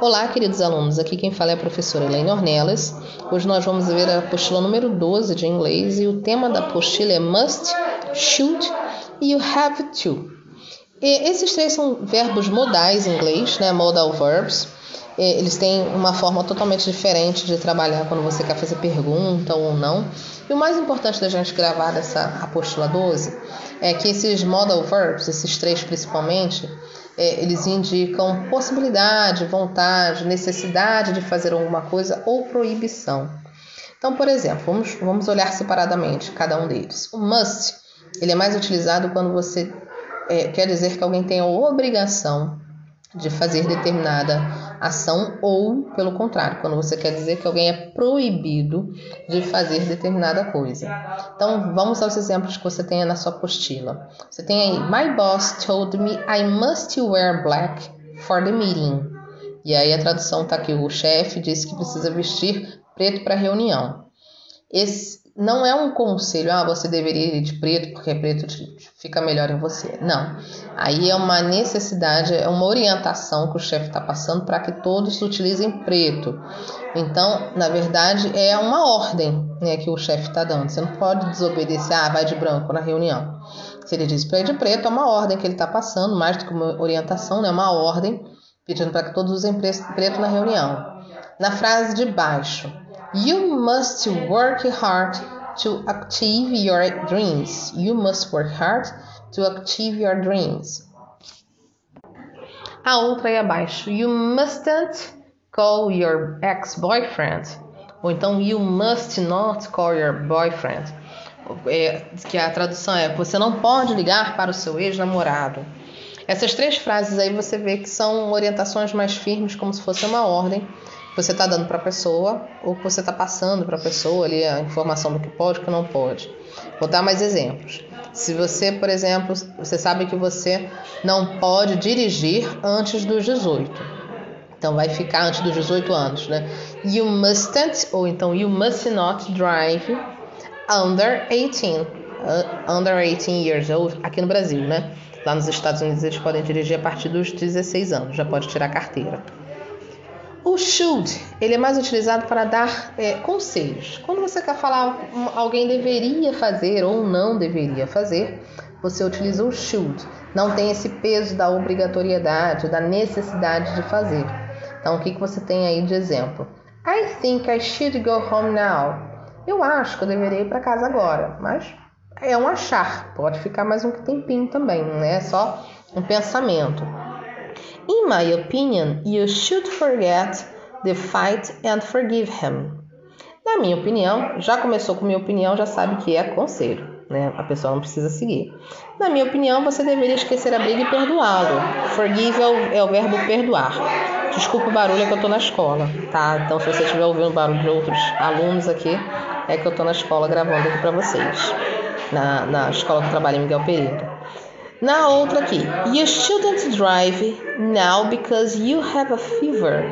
Olá, queridos alunos. Aqui quem fala é a professora Elaine Ornelas. Hoje nós vamos ver a apostila número 12 de inglês e o tema da apostila é must, should e you have to. E esses três são verbos modais em inglês, né? Modal verbs. Eles têm uma forma totalmente diferente de trabalhar quando você quer fazer pergunta ou não. E o mais importante da gente gravar essa apostila 12 é que esses modal verbs, esses três principalmente, é, eles indicam possibilidade, vontade, necessidade de fazer alguma coisa ou proibição. Então, por exemplo, vamos, vamos olhar separadamente cada um deles. O must, ele é mais utilizado quando você é, quer dizer que alguém tem a obrigação de fazer determinada ação ou, pelo contrário, quando você quer dizer que alguém é proibido de fazer determinada coisa. Então, vamos aos exemplos que você tem na sua apostila. Você tem aí: My boss told me I must wear black for the meeting. E aí a tradução está aqui: o chefe disse que precisa vestir preto para a reunião. Esse, não é um conselho, ah, você deveria ir de preto porque preto fica melhor em você. Não. Aí é uma necessidade, é uma orientação que o chefe está passando para que todos utilizem preto. Então, na verdade, é uma ordem né, que o chefe está dando. Você não pode desobedecer, ah, vai de branco na reunião. Se ele diz para ir de preto, é uma ordem que ele está passando, mais do que uma orientação, né, é uma ordem pedindo para que todos usem preto na reunião. Na frase de baixo, You must work hard to achieve your dreams. You must work hard to achieve your dreams. A outra aí abaixo. You mustn't call your ex-boyfriend. Ou então, you must not call your boyfriend. É, que a tradução é: você não pode ligar para o seu ex-namorado. Essas três frases aí você vê que são orientações mais firmes, como se fosse uma ordem você está dando para a pessoa ou que você está passando para a pessoa ali a informação do que pode e que não pode. Vou dar mais exemplos. Se você, por exemplo, você sabe que você não pode dirigir antes dos 18. Então vai ficar antes dos 18 anos, né? You mustn't ou então you must not drive under 18. Uh, under 18 years old aqui no Brasil, né? Lá nos Estados Unidos eles podem dirigir a partir dos 16 anos, já pode tirar carteira. O should, ele é mais utilizado para dar é, conselhos. Quando você quer falar alguém deveria fazer ou não deveria fazer, você utiliza o should. Não tem esse peso da obrigatoriedade, da necessidade de fazer. Então, o que, que você tem aí de exemplo? I think I should go home now. Eu acho que eu deveria ir para casa agora, mas é um achar. Pode ficar mais um tempinho também, não é só um pensamento. In my opinion, you should forget the fight and forgive him. Na minha opinião, já começou com minha opinião, já sabe que é conselho, né? A pessoa não precisa seguir. Na minha opinião, você deveria esquecer a briga e perdoá-lo. Forgive é o, o verbo perdoar. Desculpa o barulho, é que eu tô na escola, tá? Então, se você estiver ouvindo barulho de outros alunos aqui, é que eu tô na escola gravando aqui para vocês. Na, na escola que eu trabalho em Miguel Pereira. Na outra aqui, you shouldn't drive now because you have a fever.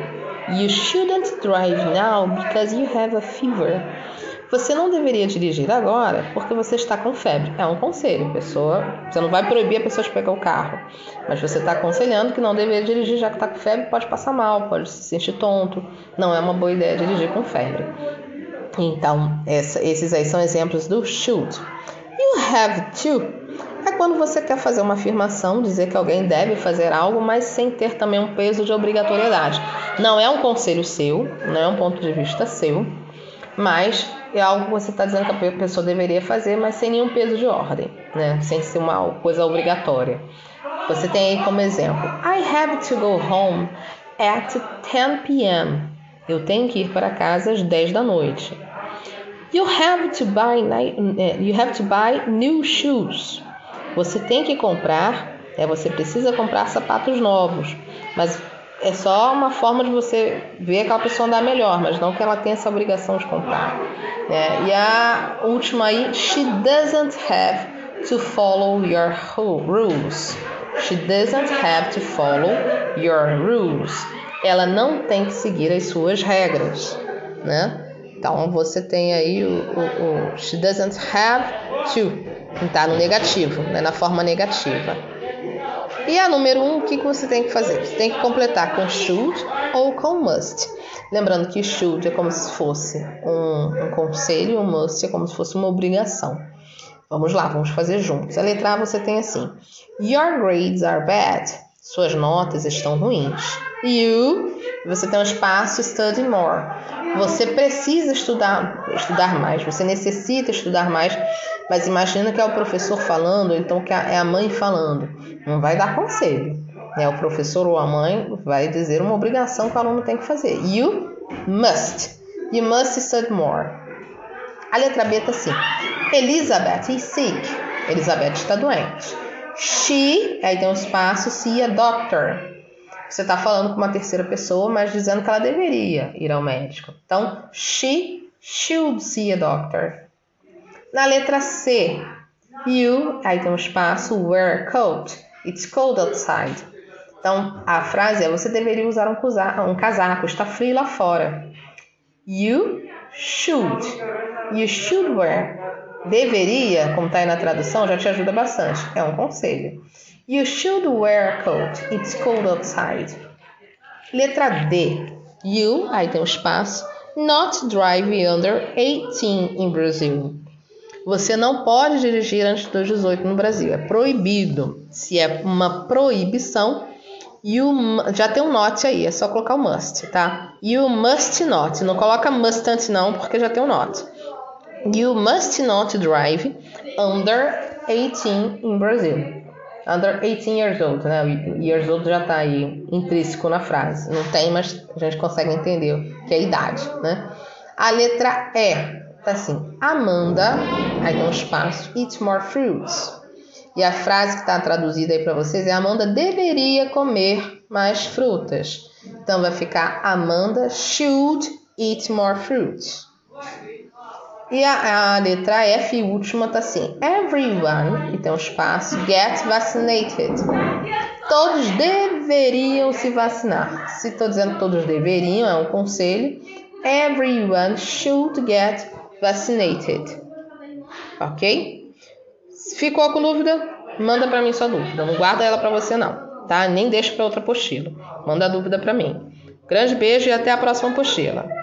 You shouldn't drive now because you have a fever. Você não deveria dirigir agora porque você está com febre. É um conselho, pessoa. Você não vai proibir a pessoa de pegar o carro, mas você está aconselhando que não deveria dirigir já que está com febre, pode passar mal, pode se sentir tonto. Não é uma boa ideia dirigir com febre. Então, essa, esses aí são exemplos do should. You have to é quando você quer fazer uma afirmação, dizer que alguém deve fazer algo, mas sem ter também um peso de obrigatoriedade. Não é um conselho seu, não é um ponto de vista seu, mas é algo que você está dizendo que a pessoa deveria fazer, mas sem nenhum peso de ordem, né? sem ser uma coisa obrigatória. Você tem aí como exemplo: I have to go home at 10 p.m. Eu tenho que ir para casa às 10 da noite. You have to buy, eh, you have to buy new shoes. Você tem que comprar, é, você precisa comprar sapatos novos, mas é só uma forma de você ver aquela pessoa andar melhor, mas não que ela tenha essa obrigação de comprar. É, e a última aí, she doesn't have to follow your rules. She doesn't have to follow your rules. Ela não tem que seguir as suas regras, né? Então você tem aí o, o, o she doesn't have to Está no negativo, né? na forma negativa. E a número um, o que, que você tem que fazer? Você tem que completar com should ou com must. Lembrando que should é como se fosse um, um conselho o must é como se fosse uma obrigação. Vamos lá, vamos fazer juntos. A letra A você tem assim: Your grades are bad. Suas notas estão ruins. You, você tem um espaço study more. Você precisa estudar, estudar mais, você necessita estudar mais, mas imagina que é o professor falando, então que é a mãe falando. Não vai dar conselho. Né? O professor ou a mãe vai dizer uma obrigação que o aluno tem que fazer. You must. You must study more. A letra B está assim. Elizabeth is sick. Elizabeth está doente. She, aí tem um espaço, see a doctor. Você está falando com uma terceira pessoa, mas dizendo que ela deveria ir ao médico. Então, she should see a doctor. Na letra C, you, aí tem um espaço, wear a coat. It's cold outside. Então, a frase é: você deveria usar um casaco, está frio lá fora. You should. You should wear. Deveria, como está aí na tradução, já te ajuda bastante. É um conselho. You should wear a coat. It's cold outside. Letra D. You, aí tem um espaço. Not drive under 18 in Brazil. Você não pode dirigir antes dos 18 no Brasil. É proibido. Se é uma proibição, you, já tem um not aí, é só colocar o must, tá? You must not. Não coloca mustn't não, porque já tem um not. You must not drive under 18 in Brazil. Under 18 years old, né? O years old já tá aí intrínseco na frase. Não tem, mas a gente consegue entender que é a idade, né? A letra E tá assim: Amanda, aí tem um espaço, eat more fruits. E a frase que está traduzida aí para vocês é: Amanda deveria comer mais frutas. Então vai ficar: Amanda should eat more fruits. E a, a, letra F, última, tá assim: Everyone, e tem um espaço, get vaccinated. Todos deveriam se vacinar. Se estou dizendo todos deveriam, é um conselho. Everyone should get vaccinated. Ok? Ficou com dúvida? Manda para mim sua dúvida. Não guarda ela para você não, tá? Nem deixa para outra apostila. Manda a dúvida para mim. Grande beijo e até a próxima apostila.